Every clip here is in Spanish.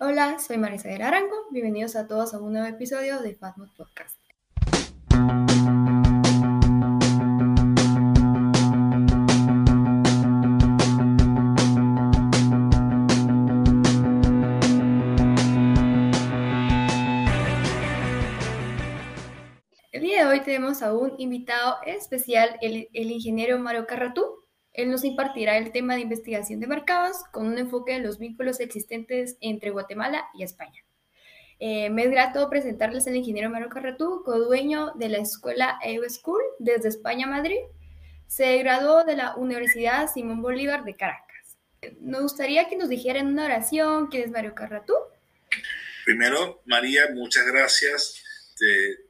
Hola, soy Marisa Arango. Bienvenidos a todos a un nuevo episodio de Fatmod Podcast. El día de hoy tenemos a un invitado especial, el, el ingeniero Mario Carratú. Él nos impartirá el tema de investigación de mercados con un enfoque en los vínculos existentes entre Guatemala y España. Eh, me es grato presentarles al ingeniero Mario Carratú, co-dueño de la escuela EU School desde España Madrid. Se graduó de la Universidad Simón Bolívar de Caracas. Nos gustaría que nos dijera en una oración quién es Mario Carratú. Primero, María, muchas gracias. Te,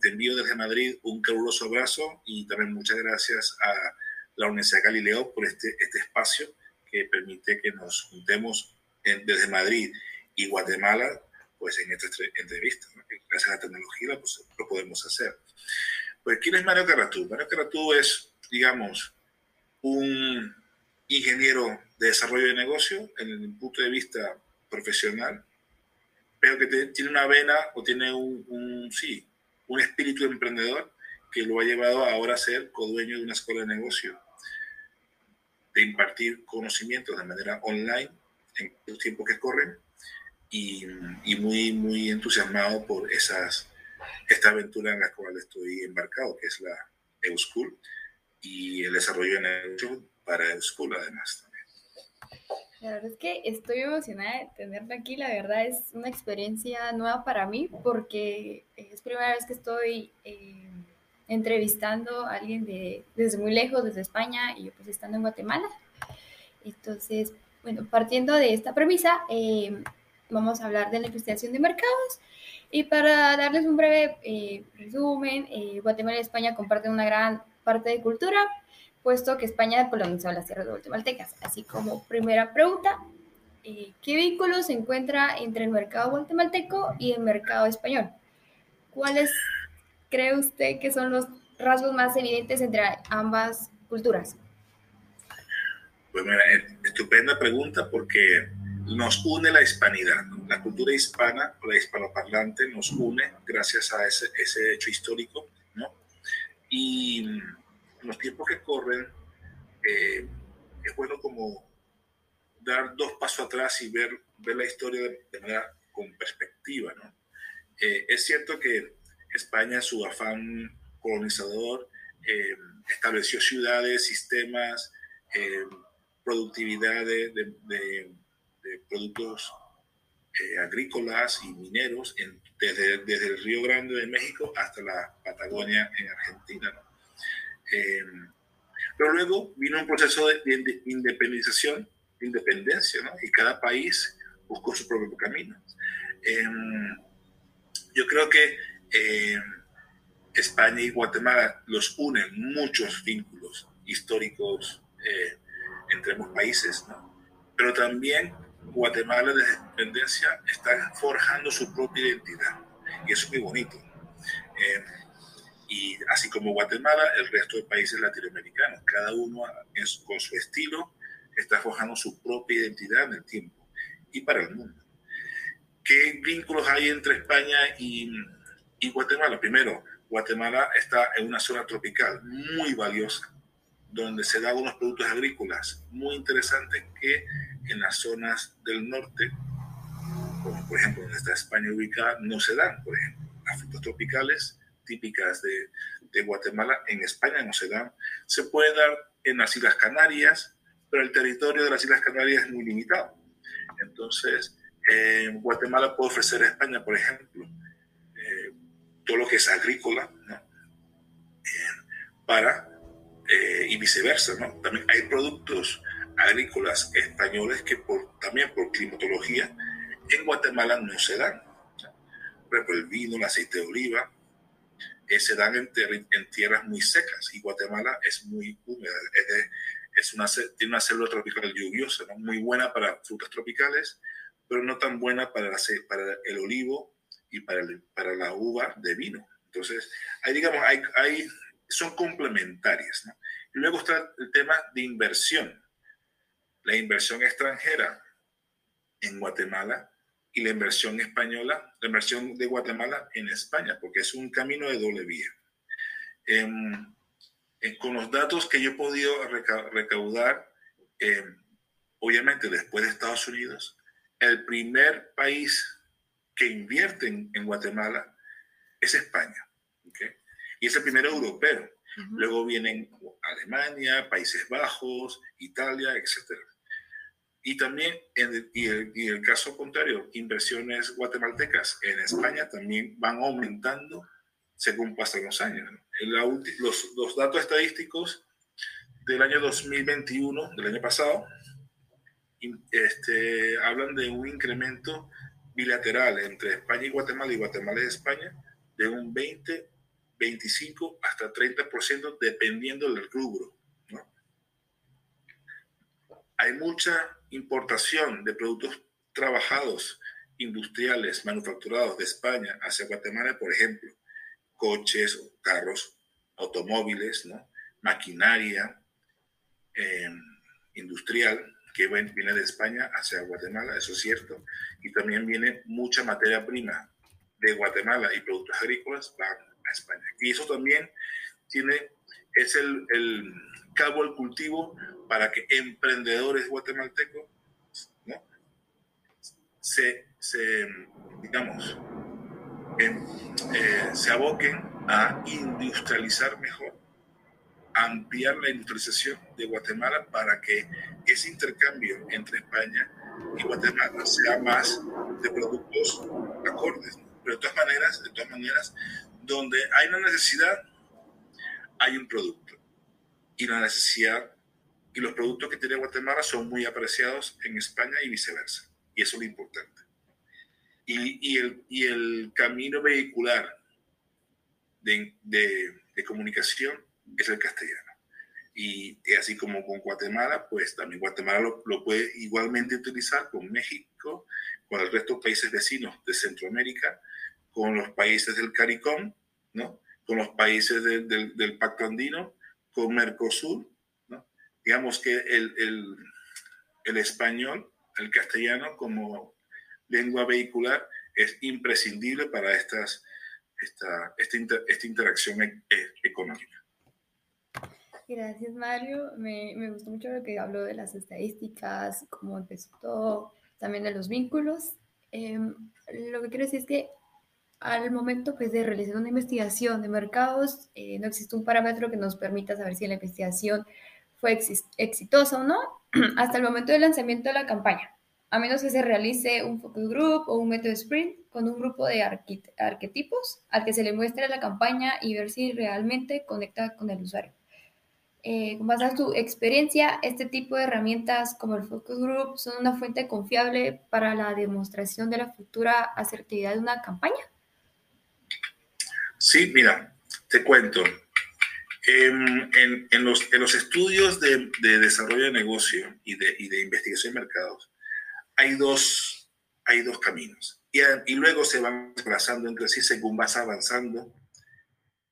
te envío desde Madrid un caluroso abrazo y también muchas gracias a la Universidad Galileo por este, este espacio que permite que nos juntemos desde Madrid y Guatemala pues en esta entrevista. Gracias a la tecnología pues, lo podemos hacer. Pues, ¿quién es Mario Caratú? Mario Caratú es, digamos, un ingeniero de desarrollo de negocio en el punto de vista profesional, pero que tiene una vena o tiene un, un, sí, un espíritu emprendedor que lo ha llevado ahora a ser codueño de una escuela de negocio de impartir conocimientos de manera online en los tiempos que corren y, y, muy, muy entusiasmado por esas, esta aventura en la cual estoy embarcado, que es la EUSchool y el desarrollo de negocio para EUSchool además. La verdad es que estoy emocionada de tenerte aquí, la verdad es una experiencia nueva para mí porque es primera vez que estoy... Eh, entrevistando a alguien de, desde muy lejos, desde España, y yo pues estando en Guatemala. Entonces, bueno, partiendo de esta premisa, eh, vamos a hablar de la investigación de mercados. Y para darles un breve eh, resumen, eh, Guatemala y España comparten una gran parte de cultura, puesto que España colonizó las tierras de guatemaltecas. Así como primera pregunta, ¿qué vínculo se encuentra entre el mercado guatemalteco y el mercado español? ¿Cuáles cree usted que son los rasgos más evidentes entre ambas culturas? Pues mira, estupenda pregunta porque nos une la hispanidad. La cultura hispana o la hispanoparlante nos une gracias a ese, ese hecho histórico, ¿no? Y en los tiempos que corren, eh, es bueno como dar dos pasos atrás y ver, ver la historia de, manera con perspectiva, ¿no? Eh, es cierto que España, su afán colonizador, eh, estableció ciudades, sistemas, eh, productividad de, productos eh, agrícolas y mineros desde, desde, el Río Grande de México hasta la Patagonia en Argentina. pero luego vino un proceso de, independización, independencia, y cada país buscó su propio camino. yo creo que eh, España y Guatemala los unen muchos vínculos históricos eh, entre ambos países, pero también Guatemala desde su independencia está forjando su propia identidad y eso es muy bonito. Eh, y así como Guatemala, el resto de países latinoamericanos, cada uno es, con su estilo está forjando su propia identidad en el tiempo y para el mundo. ¿Qué vínculos hay entre España y y Guatemala, primero, Guatemala está en una zona tropical muy valiosa, donde se dan unos productos agrícolas muy interesantes que en las zonas del norte, como por ejemplo donde está España ubicada, no se dan. Por ejemplo, las frutas tropicales típicas de, de Guatemala en España no se dan. Se puede dar en las Islas Canarias, pero el territorio de las Islas Canarias es muy limitado. Entonces, en Guatemala puede ofrecer a España, por ejemplo, todo lo que es agrícola, ¿no? Eh, para, eh, y viceversa, ¿no? También hay productos agrícolas españoles que también por climatología en Guatemala no se dan. Por ejemplo, el vino, el aceite de oliva, eh, se dan en, tierras muy secas y Guatemala es muy húmeda, es, una, tiene una célula tropical lluviosa, ¿no? muy buena para frutas tropicales, pero no tan buena para el olivo y para, para la uva de vino. Entonces, ahí digamos, hay, hay, son complementarias. ¿no? Y luego está el tema de inversión. La inversión extranjera en Guatemala y la inversión española, la inversión de Guatemala en España, porque es un camino de doble vía. Em, con los datos que yo he podido recaudar, em, obviamente después de Estados Unidos, el primer país que invierte en, Guatemala es España. Y es el primero europeo. Luego vienen Alemania, Países Bajos, Italia, etc. Y también, en el, y, el, caso contrario, inversiones guatemaltecas en España también van aumentando según pasan los años. los, los datos estadísticos del año 2021, del año pasado, este, hablan de un incremento bilateral entre España y Guatemala y Guatemala y España de un 20, 25 hasta 30% dependiendo del rubro. Hay mucha importación de productos trabajados, industriales, manufacturados de España hacia Guatemala, por ejemplo, coches carros, automóviles, ¿no? maquinaria eh, industrial, que viene de España hacia Guatemala, eso es cierto, y también viene mucha materia prima de Guatemala y productos agrícolas van a España. Y eso también tiene, es el, el cabo al cultivo para que emprendedores guatemaltecos ¿no? se, se, digamos, em, eh, se aboquen a industrializar mejor ampliar la industrialización de Guatemala para que ese intercambio entre España y Guatemala sea más de productos acordes. Pero de todas maneras, de todas maneras, donde hay una necesidad, hay un producto. Y la necesidad y los productos que tiene Guatemala son muy apreciados en España y viceversa. Y eso es lo importante. Y, el, camino vehicular de comunicación es el castellano. Y, así como con Guatemala, pues también Guatemala lo, puede igualmente utilizar con México, con el resto de países vecinos de Centroamérica, con los países del CARICOM, ¿no? con los países del, del Pacto Andino, con Mercosur. ¿no? Digamos que el, el, el español, el castellano como lengua vehicular es imprescindible para estas, esta, esta, esta interacción e, e, económica. Gracias, Mario. Me, me, gustó mucho lo que habló de las estadísticas, cómo empezó todo, también de los vínculos. Em, lo que quiero decir es que al momento pues, de realizar una investigación de mercados, eh, no existe un parámetro que nos permita saber si la investigación fue exitosa o no hasta el momento del lanzamiento de la campaña, a menos que se realice un focus group o un método sprint con un grupo de arquetipos al que se le muestre la campaña y ver si realmente conecta con el usuario eh, con base a tu experiencia, este tipo de herramientas como el Focus Group son una fuente confiable para la demostración de la futura asertividad de una campaña? Sí, mira, te cuento. En, en, los, en los, estudios de, de, desarrollo de negocio y de, y de, investigación de mercados, hay dos, hay dos caminos. Y, y luego se van desplazando entre sí según vas avanzando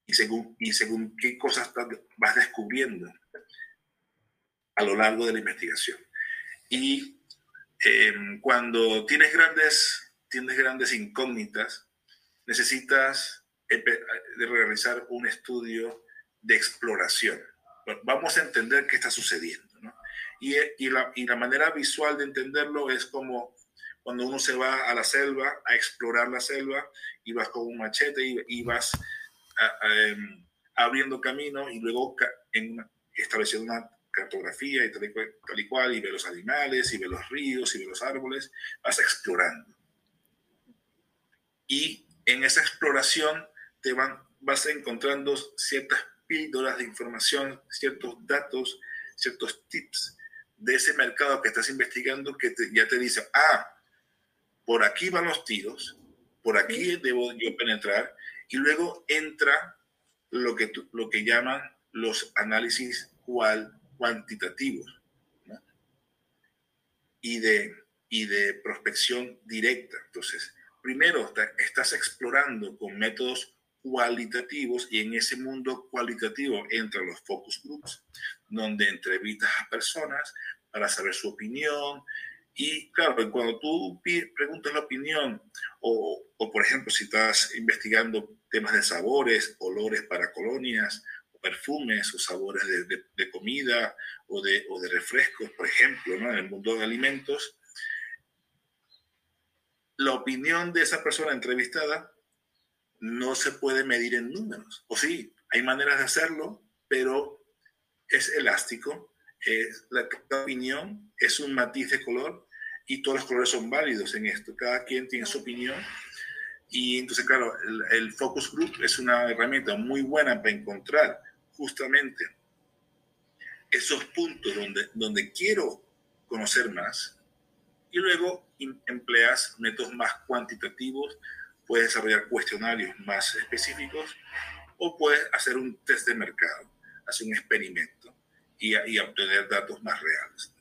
y según, y según qué cosas vas descubriendo a lo largo de la investigación. Y em, cuando tienes grandes, tienes grandes incógnitas, necesitas realizar un estudio de exploración. Vamos a entender qué está sucediendo. ¿no? Y, y, la, y, la, manera visual de entenderlo es como cuando uno se va a la selva a explorar la selva y vas con un machete y, y vas Em, abriendo camino y luego en estableciendo una cartografía y tal y, cual, y ve los animales, y ve los ríos, y ve los árboles, vas explorando. Y en esa exploración te van, vas encontrando ciertas píldoras de información, ciertos datos, ciertos tips de ese mercado que estás investigando que ya te dice, ah, por aquí van los tiros, por aquí debo yo penetrar, y luego entra lo que, lo que llaman los análisis cuantitativos y, de, y de prospección directa. Entonces, primero estás explorando con métodos cualitativos y en ese mundo cualitativo entran los focus groups, donde entrevistas a personas para saber su opinión Y claro, cuando tú preguntas la opinión, o, o, por ejemplo, si estás investigando temas de sabores, olores para colonias, perfumes, o sabores de, comida, o de, o de, refrescos, por ejemplo, ¿no? en el mundo de alimentos, la opinión de esa persona entrevistada no se puede medir en números. O sí, hay maneras de hacerlo, pero es elástico. la, opinión es un matiz de color y todos los colores son válidos en esto. Cada quien tiene su opinión. Y entonces, claro, el, focus group es una herramienta muy buena para encontrar justamente esos puntos donde, donde quiero conocer más y luego empleas métodos más cuantitativos, puedes desarrollar cuestionarios más específicos o puedes hacer un test de mercado, hacer un experimento y, y obtener datos más reales.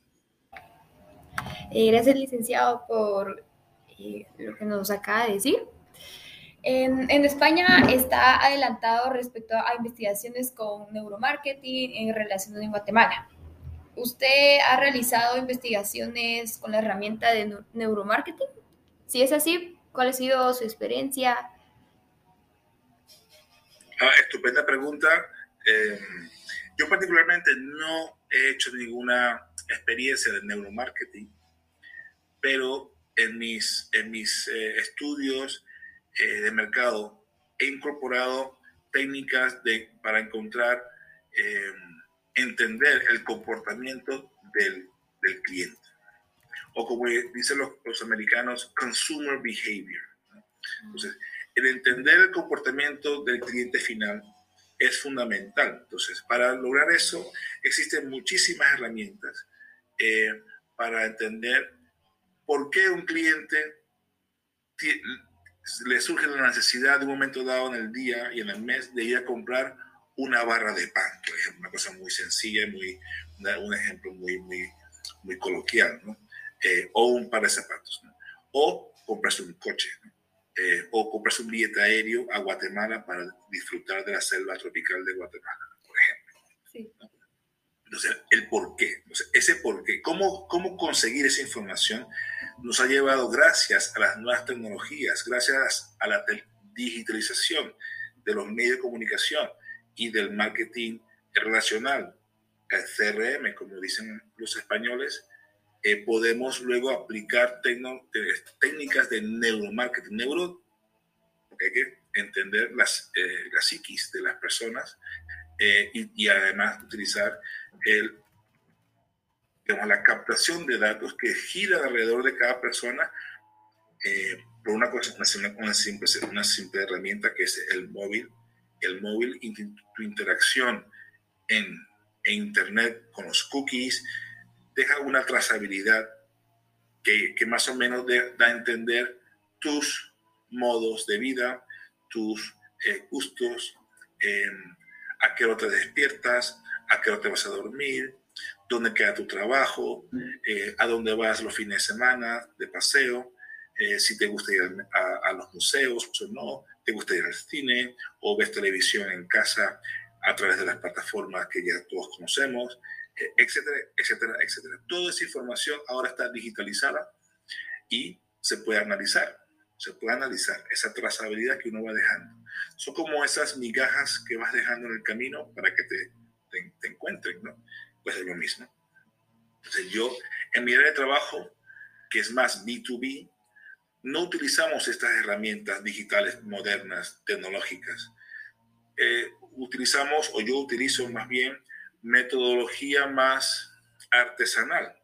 Eh, gracias, licenciado, por eh, lo que nos acaba de decir. En, España está adelantado respecto a investigaciones con neuromarketing en relación en Guatemala. ¿Usted ha realizado investigaciones con la herramienta de neuromarketing? Si es así, ¿cuál ha sido su experiencia? Ah, estupenda pregunta. Eh, yo particularmente no he hecho ninguna experiencia de neuromarketing, pero en mis, en mis eh, estudios eh, de mercado he incorporado técnicas de, para encontrar, eh, entender el comportamiento del, del, cliente. O como dicen los, los americanos, consumer behavior. Entonces, el entender el comportamiento del cliente final es fundamental. Entonces, para lograr eso, existen muchísimas herramientas eh, para entender por qué un cliente le surge la necesidad de un momento dado en el día y en el mes de ir a comprar una barra de pan, por ejemplo, una cosa muy sencilla, muy, un ejemplo muy, muy, muy coloquial, ¿no? Eh, o un par de zapatos, ¿no? o comprarse un coche, ¿no? Eh, o comprarse un billete aéreo a Guatemala para disfrutar de la selva tropical de Guatemala, por ejemplo. Sí. Entonces, el por qué, ese por qué, ¿cómo, cómo conseguir esa información nos ha llevado gracias a las nuevas tecnologías, gracias a la digitalización de los medios de comunicación y del marketing relacional, el CRM, como dicen los españoles, eh, podemos luego aplicar técnicas de neuromarketing. Neuro, porque hay que entender las, eh, la psiquis de las personas eh, y, además utilizar el, la captación de datos que gira alrededor de cada persona por una, cosa, una, simple, una simple herramienta que es el móvil. El móvil, tu interacción en, en Internet con los cookies, deja una trazabilidad que, que más o menos da a entender tus modos de vida, tus eh, gustos, em, a qué hora te despiertas, a qué hora te vas a dormir, dónde queda tu trabajo, eh, a dónde vas los fines de semana de paseo, eh, si te gusta ir a, los museos o no, te gusta ir al cine o ves televisión en casa a través de las plataformas que ya todos conocemos, etcétera, etcétera, etcétera. Toda esa información ahora está digitalizada y se puede analizar, se puede analizar esa trazabilidad que uno va dejando. Son como esas migajas que vas dejando en el camino para que te, te, encuentren, ¿no? Pues es lo mismo. Entonces yo, en mi área de trabajo, que es más B2B, no utilizamos estas herramientas digitales modernas, tecnológicas. Eh, utilizamos, o yo utilizo más bien, metodología más artesanal.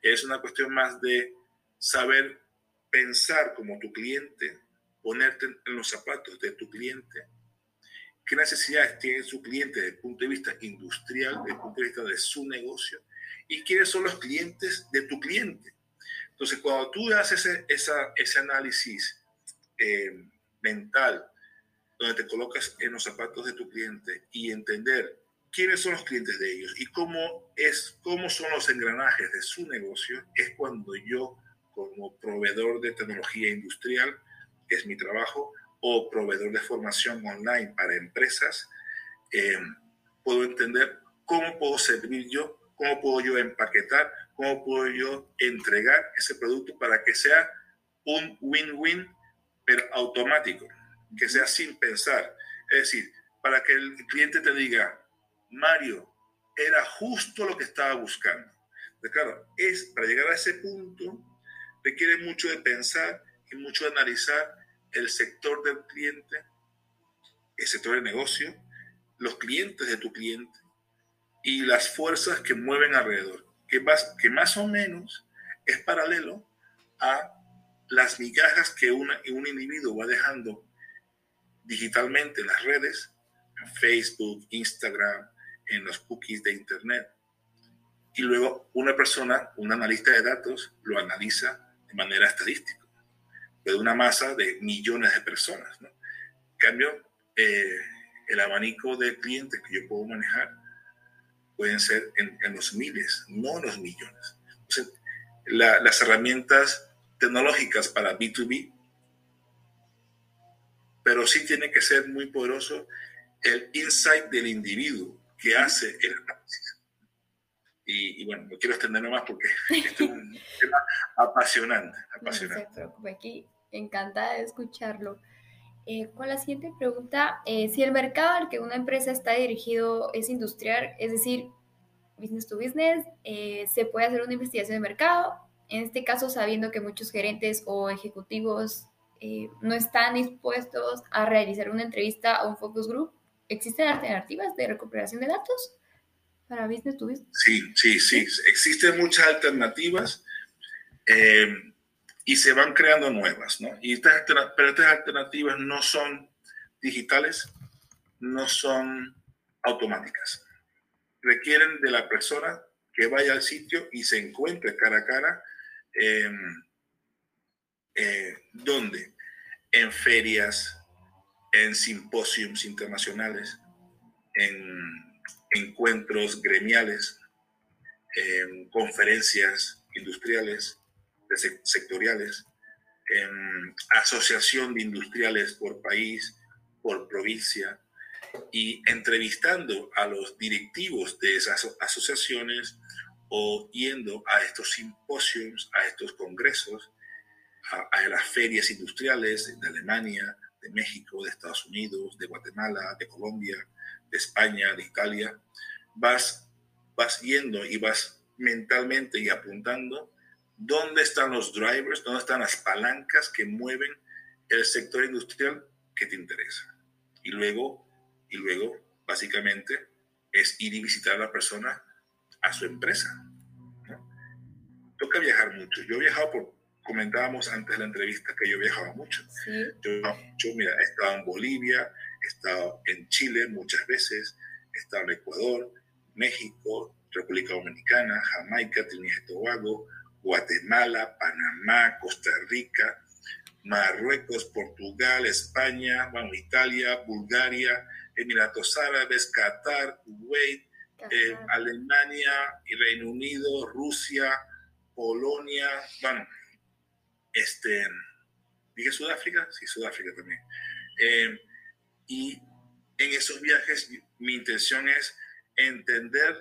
Es una cuestión más de saber pensar como tu cliente, ponerte en los zapatos de tu cliente. ¿Qué necesidades tiene su cliente desde el punto de vista industrial, desde el punto de vista de su negocio? ¿Y quiénes son los clientes de tu cliente? Entonces, cuando tú haces ese, análisis eh, mental, donde te colocas en los zapatos de tu cliente y entender quiénes son los clientes de ellos y cómo, es, cómo son los engranajes de su negocio, es cuando yo, como proveedor de tecnología industrial, que es mi trabajo, o proveedor de formación online para empresas, em, puedo entender cómo puedo servir yo, cómo puedo yo empaquetar cómo puedo yo entregar ese producto para que sea un win-win, pero automático, que sea sin pensar. Es decir, para que el cliente te diga, Mario, era justo lo que estaba buscando. Pero claro, es, para llegar a ese punto requiere mucho de pensar y mucho de analizar el sector del cliente, el sector de negocio, los clientes de tu cliente y las fuerzas que mueven alrededor, que más, que más o menos es paralelo a las migajas que una, un individuo va dejando digitalmente en las redes, en Facebook, Instagram, en los cookies de Internet. Y luego una persona, un analista de datos, lo analiza de manera estadística, de una masa de millones de personas. ¿no? En cambio, eh, el abanico de clientes que yo puedo manejar pueden ser en, los miles, no en los millones. Las herramientas tecnológicas para B2B, pero sí tiene que ser muy poderoso el insight del individuo que hace el análisis. Y, bueno, no quiero extenderme más porque es un tema apasionante. apasionante. No se preocupe, aquí encantada de escucharlo. Eh, con la siguiente pregunta, eh, si el mercado al que una empresa está dirigido es industrial, es decir, business to business, eh, se puede hacer una investigación de mercado, en este caso sabiendo que muchos gerentes o ejecutivos no están dispuestos a realizar una entrevista a un focus group, ¿existen alternativas de recuperación de datos para business to business? Sí, sí, sí, existen muchas alternativas y se van creando nuevas, ¿no? Y estas, pero estas alternativas no son digitales, no son automáticas. Requieren de la persona que vaya al sitio y se encuentre cara a cara. Eh, ¿Dónde? En ferias, en simposios internacionales, en encuentros gremiales, en conferencias industriales, sectoriales, en asociación de industriales por país, por provincia, y entrevistando a los directivos de esas asociaciones o yendo a estos simposios, a estos congresos, a, las ferias industriales de Alemania, de México, de Estados Unidos, de Guatemala, de Colombia, de España, de Italia, vas, vas yendo y vas mentalmente y apuntando dónde están los drivers, dónde están las palancas que mueven el sector industrial que te interesa. Y luego, y luego, básicamente, es ir y visitar a la persona a su empresa. Toca viajar mucho. Yo he viajado por, comentábamos antes de la entrevista que yo viajaba mucho. Yo, yo, mira, he estado en Bolivia, he estado en Chile muchas veces, he estado en Ecuador, México, República Dominicana, Jamaica, Trinidad y Tobago, Guatemala, Panamá, Costa Rica, Marruecos, Portugal, España, bueno, Italia, Bulgaria, Emiratos Árabes, Qatar, Kuwait, eh, Alemania Reino Unido, Rusia, Polonia, bueno, este, dije Sudáfrica, sí, Sudáfrica también. Eh, y en esos viajes mi intención es entender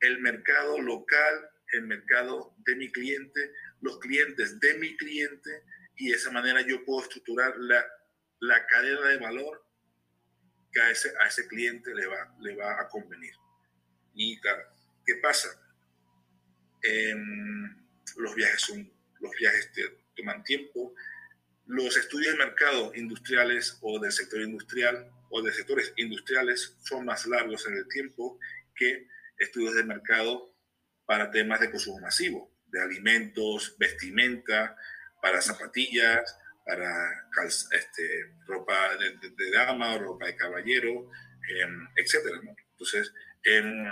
el mercado local, el mercado de mi cliente, los clientes de mi cliente, y de esa manera yo puedo estructurar la, la cadena de valor que a ese, a ese cliente le va, le va a convenir. Y claro, ¿qué pasa? Em, los viajes son, los viajes te, toman tiempo. Los estudios de mercado industriales o del sector industrial o de sectores industriales son más largos en el tiempo que estudios de mercado para temas de consumo masivo, de alimentos, vestimenta, para zapatillas, para este, ropa de, dama, ropa de caballero, em, etcétera. Entonces, em,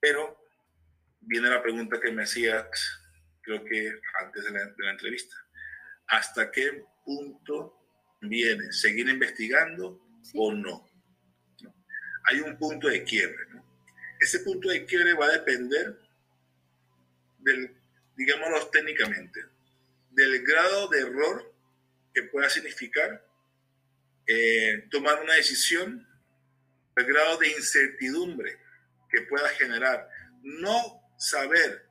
pero viene la pregunta que me hacías, creo que antes de la, entrevista. ¿Hasta qué punto viene? ¿Seguir investigando o no? Hay un punto de quiebre. ¿no? Ese punto de quiebre va a depender del, digámoslo técnicamente, del grado de error que pueda significar eh, tomar una decisión, el grado de incertidumbre que pueda generar, no saber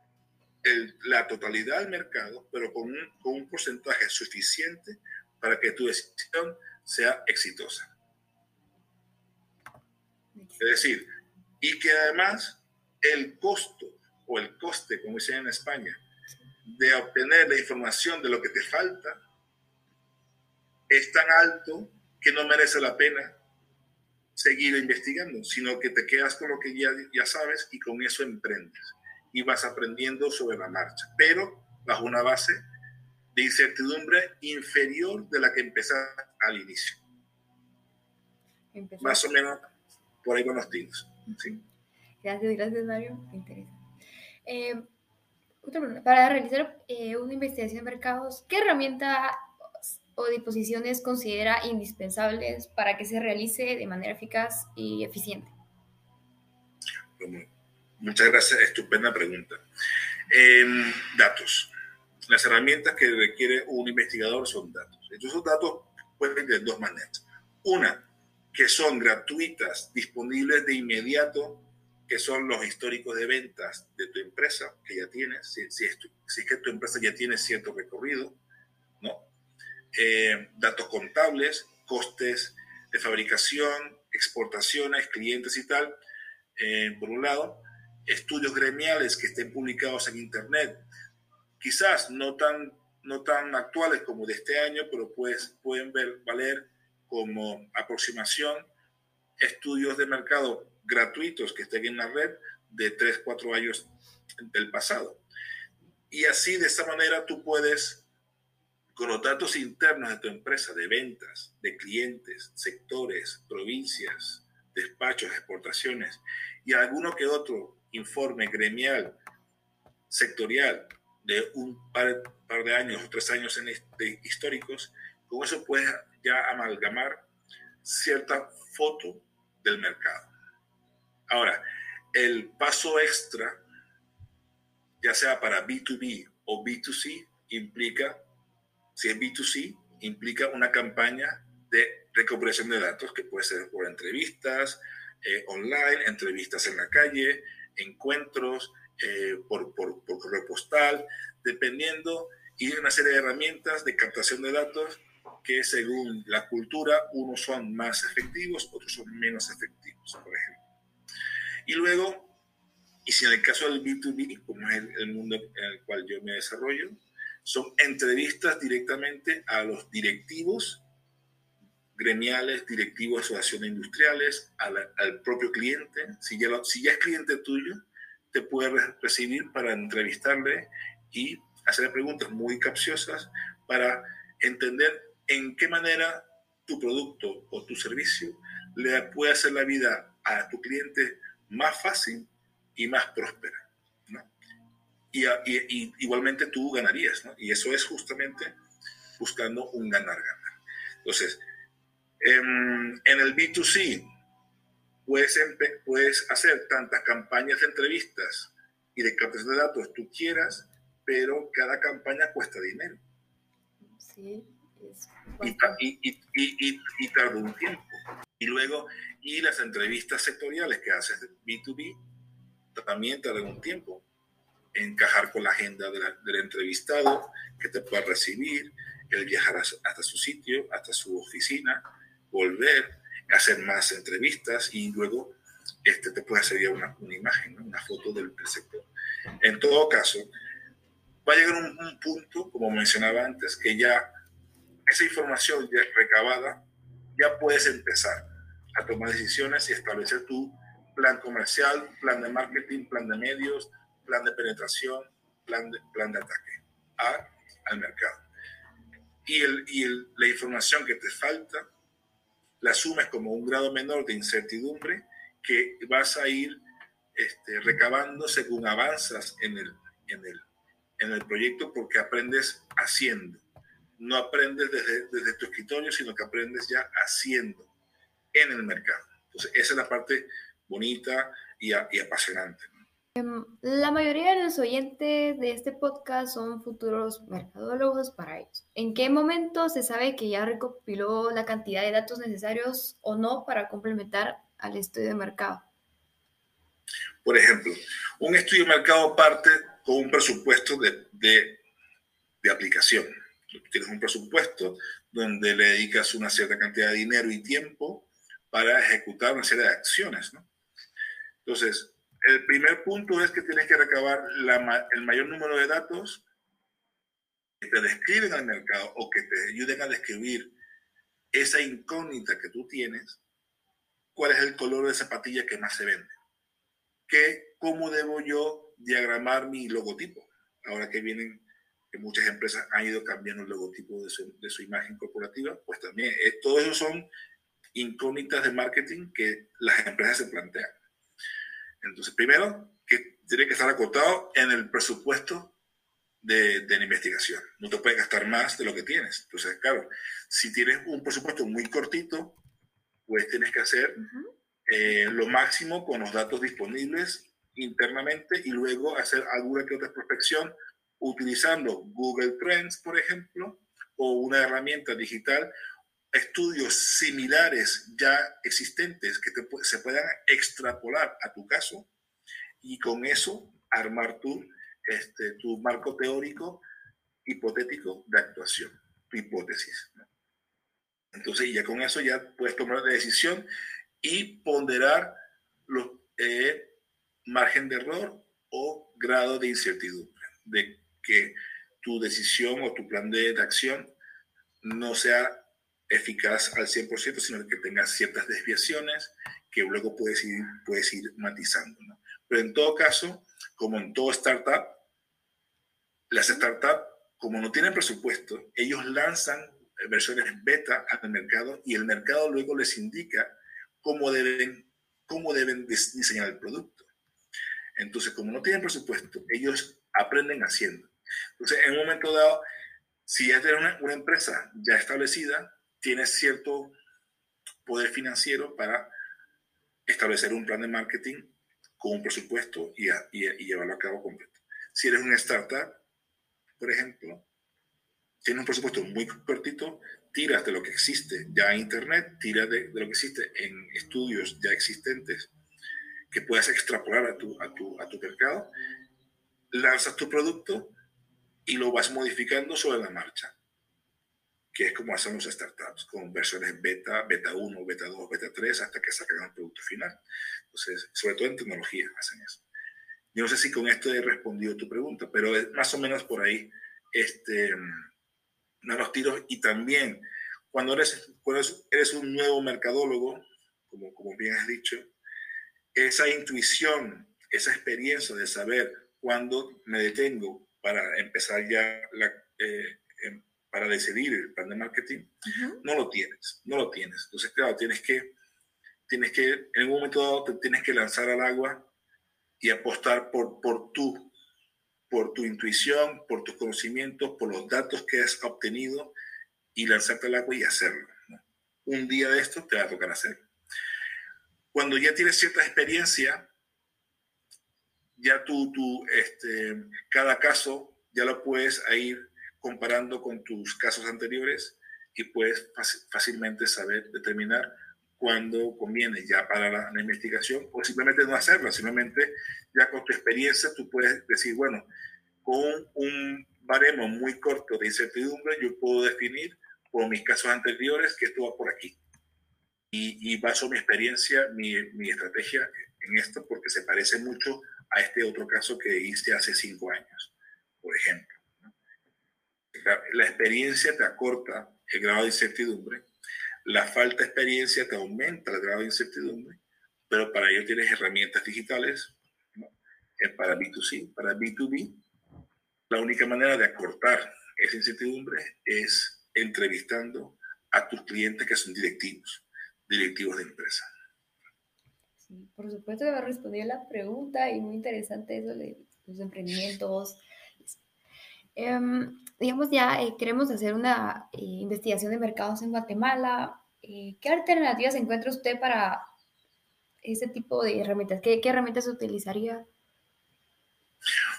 la totalidad del mercado, pero con un, porcentaje suficiente para que tu decisión sea exitosa. Es decir, y que además el costo o el coste, como dicen en España, de obtener la información de lo que te falta es tan alto que no merece la pena seguir investigando, sino que te quedas con lo que ya sabes y con eso emprendes y vas aprendiendo sobre la marcha, pero bajo una base de incertidumbre inferior de la que empezaste al inicio. Más o menos por ahí van los tiros. Gracias, gracias Mario, me interesa. Eh, para realizar eh, una investigación de mercados, ¿qué herramienta o disposiciones considera indispensables para que se realice de manera eficaz y eficiente? Muchas gracias, estupenda pregunta. Em, datos. Las herramientas que requiere un investigador son datos. Entonces, esos datos pueden ir de dos maneras. Una, que son gratuitas, disponibles de inmediato, que son los históricos de ventas de tu empresa que ya tienes, si, si, es, si es, que tu empresa ya tiene cierto recorrido, ¿no? Eh, datos contables, costes de fabricación, exportaciones, clientes y tal, eh, por un lado, estudios gremiales que estén publicados en Internet, quizás no tan, no tan actuales como de este año, pero pues, pueden ver, valer como aproximación estudios de mercado gratuitos que estén en la red de 3, 4 años del pasado. Y así, de esta manera, tú puedes, con los datos internos de tu empresa, de ventas, de clientes, sectores, provincias, despachos, exportaciones, y alguno que otro informe gremial, sectorial, de un par, par de años o tres años en históricos, con eso puedes ya amalgamar cierta foto del mercado. Ahora, el paso extra, ya sea para B2B o B2C, implica, si es B2C, implica una campaña de recuperación de datos que puede ser por entrevistas eh, online, entrevistas en la calle, encuentros, eh, por, por, por correo postal, dependiendo, y una serie de herramientas de captación de datos que según la cultura, unos son más efectivos, otros son menos efectivos, por ejemplo. Y luego, y si en el caso del B2B, como es el, mundo en el cual yo me desarrollo, son entrevistas directamente a los directivos gremiales, directivos asociaciones industriales, al propio cliente. Si ya, si ya es cliente tuyo, te puede recibir para entrevistarle y hacerle preguntas muy capciosas para entender en qué manera tu producto o tu servicio le puede hacer la vida a tu cliente más fácil y más próspera. Y, igualmente tú ganarías, ¿no? Y eso es justamente buscando un ganar-ganar. Entonces, en, en, el B2C puedes, puedes hacer tantas campañas de entrevistas y de captación de datos tú quieras, pero cada campaña cuesta dinero. Sí y, y, y, tardó un tiempo. Y luego, y las entrevistas sectoriales que haces de B2B también tardan un tiempo. Encajar con la agenda del entrevistado, que te pueda recibir, el viajar hasta su sitio, hasta su oficina, volver, hacer más entrevistas y luego este, te puede hacer ya una, una imagen, una foto del, sector. En todo caso, va a llegar un, un punto, como mencionaba antes, que ya esa información ya recabada, ya puedes empezar a tomar decisiones y establecer tu plan comercial, plan de marketing, plan de medios, plan de penetración, plan de, plan de ataque a, al mercado. Y, el, y la información que te falta la asumes como un grado menor de incertidumbre que vas a ir este, recabando según avanzas en el, en, el, en el proyecto porque aprendes haciendo no aprendes desde, desde, tu escritorio, sino que aprendes ya haciendo en el mercado. Entonces, esa es la parte bonita y, y apasionante. Em, la mayoría de los oyentes de este podcast son futuros mercadólogos para ellos. ¿En qué momento se sabe que ya recopiló la cantidad de datos necesarios o no para complementar al estudio de mercado? Por ejemplo, un estudio de mercado parte con un presupuesto de, de, aplicación. Tienes un presupuesto donde le dedicas una cierta cantidad de dinero y tiempo para ejecutar una serie de acciones. ¿no? Entonces, el primer punto es que tienes que recabar la, el mayor número de datos que te describen al mercado o que te ayuden a describir esa incógnita que tú tienes, cuál es el color de zapatilla que más se vende, ¿Qué, cómo debo yo diagramar mi logotipo, ahora que vienen que muchas empresas han ido cambiando el logotipo de su, de su imagen corporativa, pues también eh, todo eso son incógnitas de marketing que las empresas se plantean. Entonces, primero, que tiene que estar acotado en el presupuesto de, de, la investigación. No te puedes gastar más de lo que tienes. Entonces, claro, si tienes un presupuesto muy cortito, pues tienes que hacer eh, lo máximo con los datos disponibles internamente y luego hacer alguna que otra prospección utilizando Google Trends, por ejemplo, o una herramienta digital estudios similares ya existentes que se puedan extrapolar a tu caso y con eso armar tu, este, tu marco teórico hipotético de actuación, tu hipótesis. Entonces ya con eso ya puedes tomar la decisión y ponderar los eh, margen de error o grado de incertidumbre de que tu decisión o tu plan de acción no sea eficaz al 100%, sino que tenga ciertas desviaciones que luego puedes ir, puedes ir matizando. ¿no? Pero en todo caso, como en todo startup, las startups, como no tienen presupuesto, ellos lanzan versiones beta al mercado y el mercado luego les indica cómo deben, cómo deben diseñar el producto. Entonces, como no tienen presupuesto, ellos aprenden haciendo. Entonces, en un momento dado, si ya tienes una, una empresa ya establecida, tienes cierto poder financiero para establecer un plan de marketing con un presupuesto y, llevarlo a cabo completo. Si eres una startup, por ejemplo, tienes un presupuesto muy cortito, tiras de lo que existe ya en Internet, tiras de, lo que existe en estudios ya existentes que puedas extrapolar a tu mercado, lanzas tu producto y lo vas modificando sobre la marcha que es como hacen los startups, con versiones beta, beta 1, beta 2, beta 3, hasta que sacan el producto final. Entonces, sobre todo en tecnología hacen eso. Yo no sé si con esto he respondido tu pregunta, pero es más o menos por ahí este, los tiros. Y también, cuando eres, cuando eres un nuevo mercadólogo, como, como bien has dicho, esa intuición, esa experiencia de saber cuándo me detengo para empezar ya la, eh, para decidir el plan de marketing, no lo tienes, no lo tienes. Entonces, claro, tienes que, tienes que, en un momento dado, te tienes que lanzar al agua y apostar por, por, tu, por tu intuición, por tus conocimientos, por los datos que has obtenido y lanzarte al agua y hacerlo. Un día de esto te va a tocar hacerlo. Cuando ya tienes cierta experiencia, ya tú, tú este, cada caso ya lo puedes ir comparando con tus casos anteriores y puedes fácilmente saber determinar cuándo conviene ya para la, investigación o simplemente no hacerla, simplemente ya con tu experiencia tú puedes decir, bueno, con un baremo muy corto de incertidumbre yo puedo definir por mis casos anteriores que esto va por aquí. Y, y baso mi experiencia, mi, mi estrategia en esto porque se parece mucho a este otro caso que hice hace cinco años, por ejemplo la experiencia te acorta el grado de incertidumbre, la falta de experiencia te aumenta el grado de incertidumbre, pero para ello tienes herramientas digitales para B2C, para B2B. La única manera de acortar esa incertidumbre es entrevistando a tus clientes que son directivos, directivos de empresa. Por supuesto que respondido a la pregunta y muy interesante eso de los emprendimientos. Um, digamos, ya eh, queremos hacer una eh, investigación de mercados en Guatemala. Eh, ¿Qué alternativas encuentra usted para ese tipo de herramientas? ¿Qué, qué herramientas utilizaría?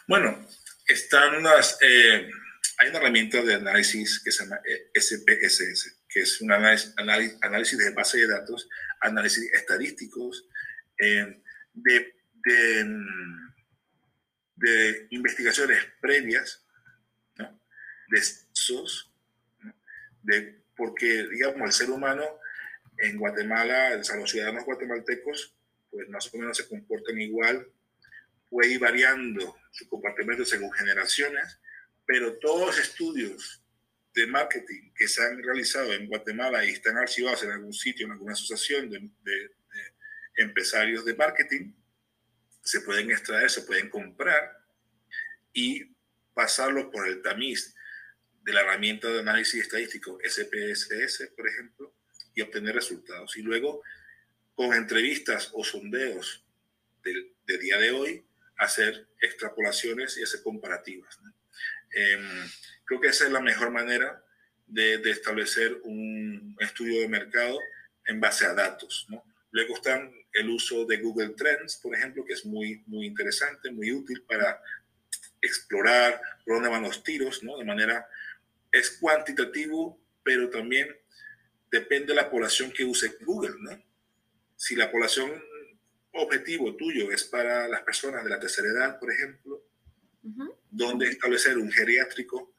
Bueno, están unas, hay una herramienta de análisis que se llama SPSS, que es un análisis, de base de datos, análisis estadísticos, de, de, de investigaciones previas, de esos, de, porque, digamos, el ser humano en Guatemala, los ciudadanos guatemaltecos, pues más o menos se comportan igual, puede ir variando su comportamiento según generaciones, pero todos los estudios de marketing que se han realizado en Guatemala y están archivados en algún sitio, en alguna asociación de, de empresarios de marketing, se pueden extraer, se pueden comprar y pasarlo por el tamiz de la herramienta de análisis estadístico SPSS, por ejemplo, y obtener resultados. Y luego, con entrevistas o sondeos del, de día de hoy, hacer extrapolaciones y hacer comparativas. Em, creo que esa es la mejor manera de, de, establecer un estudio de mercado en base a datos. ¿no? Luego están el uso de Google Trends, por ejemplo, que es muy, muy interesante, muy útil para explorar por dónde van los tiros, ¿no? De manera, es cuantitativo, pero también depende de la población que use Google, ¿no? Si la población objetivo tuyo es para las personas de la tercera edad, por ejemplo, donde establecer un geriátrico,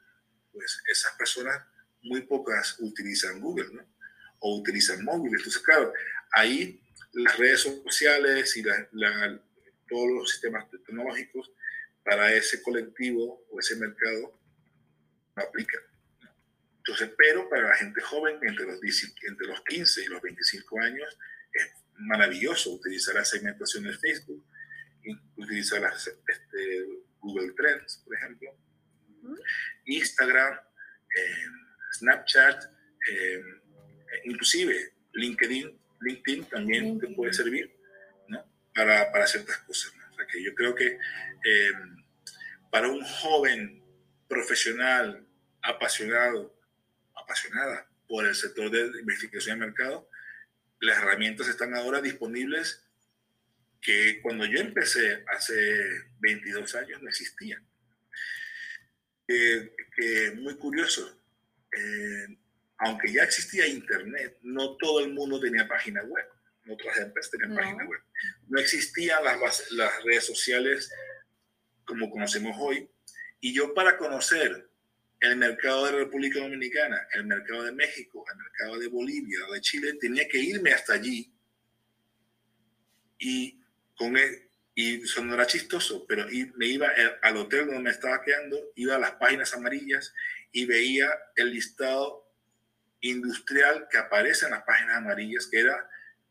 pues esas personas, muy pocas utilizan Google, ¿no? O utilizan móviles. Entonces, claro, ahí las redes sociales y todos los sistemas tecnológicos para ese colectivo o ese mercado no aplican. Entonces, pero para la gente joven, entre los, entre los 15 y los 25 años, es maravilloso utilizar la segmentación de Facebook, utilizar las, este, Google Trends, por ejemplo, Instagram, eh, Snapchat, eh, inclusive LinkedIn LinkedIn también te puede servir ¿no? para, para, ciertas cosas. O sea que yo creo que eh, para un joven profesional apasionado, apasionada por el sector de investigación de mercado, las herramientas están ahora disponibles que cuando yo empecé hace 22 años no existían. que muy curioso, eh, aunque ya existía Internet, no todo el mundo tenía página web. Otras empresas tenían página web. No existían las, las redes sociales como conocemos hoy. Y yo para conocer el mercado de República Dominicana, el mercado de México, el mercado de Bolivia de Chile, tenía que irme hasta allí. Y con él, y eso no era chistoso, pero me iba al hotel donde me estaba quedando, iba a las páginas amarillas y veía el listado industrial que aparece en las páginas amarillas, que era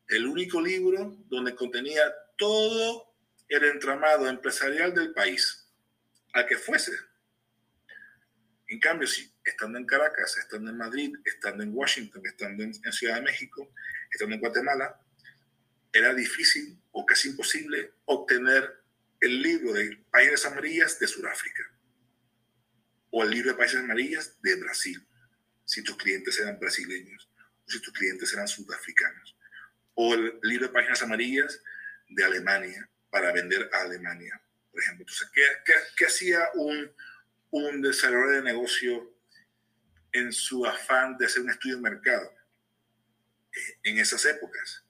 el único libro donde contenía todo el entramado empresarial del país, al que fuese. En cambio, si estando en Caracas, estando en Madrid, estando en Washington, estando en, Ciudad de México, estando en Guatemala, era difícil o casi imposible obtener el libro de Páginas Amarillas de Sudáfrica o el libro de Páginas Amarillas de Brasil si tus clientes eran brasileños o si tus clientes eran sudafricanos. O el libro de páginas amarillas de Alemania para vender a Alemania, por ejemplo. Entonces, ¿qué, hacía un, un desarrollador de negocio en su afán de hacer un estudio de mercado? Eh, en esas épocas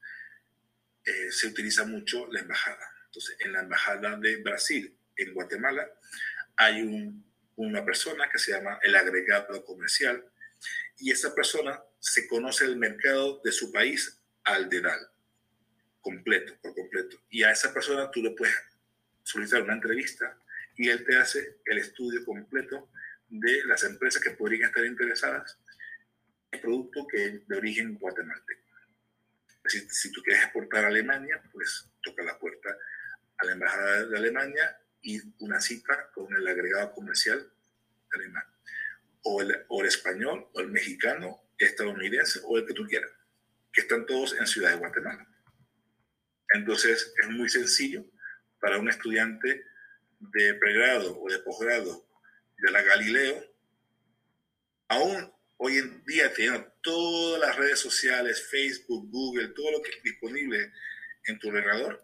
eh, se utiliza mucho la embajada. Entonces, en la embajada de Brasil, en Guatemala, hay un, una persona que se llama el agregado comercial, y esa persona se conoce el mercado de su país al dedal, completo, por completo. Y a esa persona tú le puedes solicitar una entrevista y él te hace el estudio completo de las empresas que podrían estar interesadas en el producto que es de origen guatemalteco. Si, si tú quieres exportar a Alemania, pues toca la puerta a la Embajada de Alemania y una cita con el agregado comercial alemán o el, español, o el mexicano, estadounidense, o el que tú quieras, que están todos en Ciudad de Guatemala. Entonces es muy sencillo para un estudiante de pregrado o de posgrado de la Galileo, aún hoy en día teniendo todas las redes sociales, Facebook, Google, todo lo que es disponible en tu ordenador,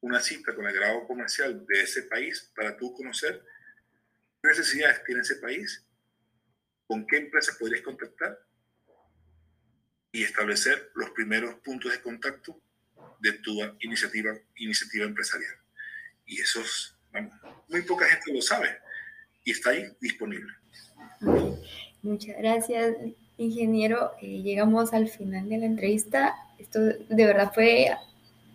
una cita con el grado comercial de ese país para tú conocer ¿Qué necesidades tiene ese país? ¿Con qué empresa podrías contactar? Y establecer los primeros puntos de contacto de tu iniciativa, iniciativa empresarial. Y eso es, muy poca gente lo sabe y está ahí disponible. Muchas gracias, ingeniero. Eh, llegamos al final de la entrevista. Esto de verdad fue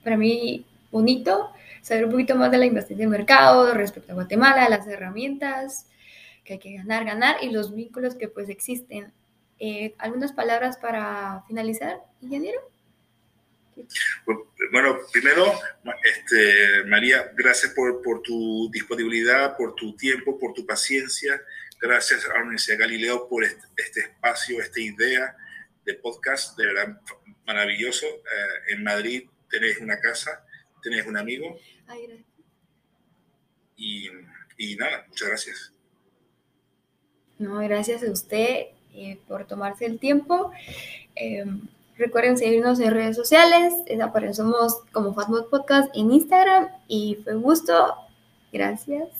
para mí bonito saber un poquito más de la investigación de mercado respecto a Guatemala, las herramientas que hay que ganar, ganar y los vínculos que pues existen. Eh, ¿Algunas palabras para finalizar, ingeniero? Bueno, primero, este, María, gracias por, por, tu disponibilidad, por tu tiempo, por tu paciencia. Gracias a la Universidad Galileo por este, este espacio, esta idea de podcast, de verdad maravilloso. Eh, en Madrid tenés una casa, tenés un amigo. Ay, gracias. Y, y, nada, muchas gracias. No, gracias a usted eh, por tomarse el tiempo. Eh, Recuerden seguirnos en redes sociales. Aparecemos como Fatmod Podcast en Instagram. Y fue un gusto. Gracias.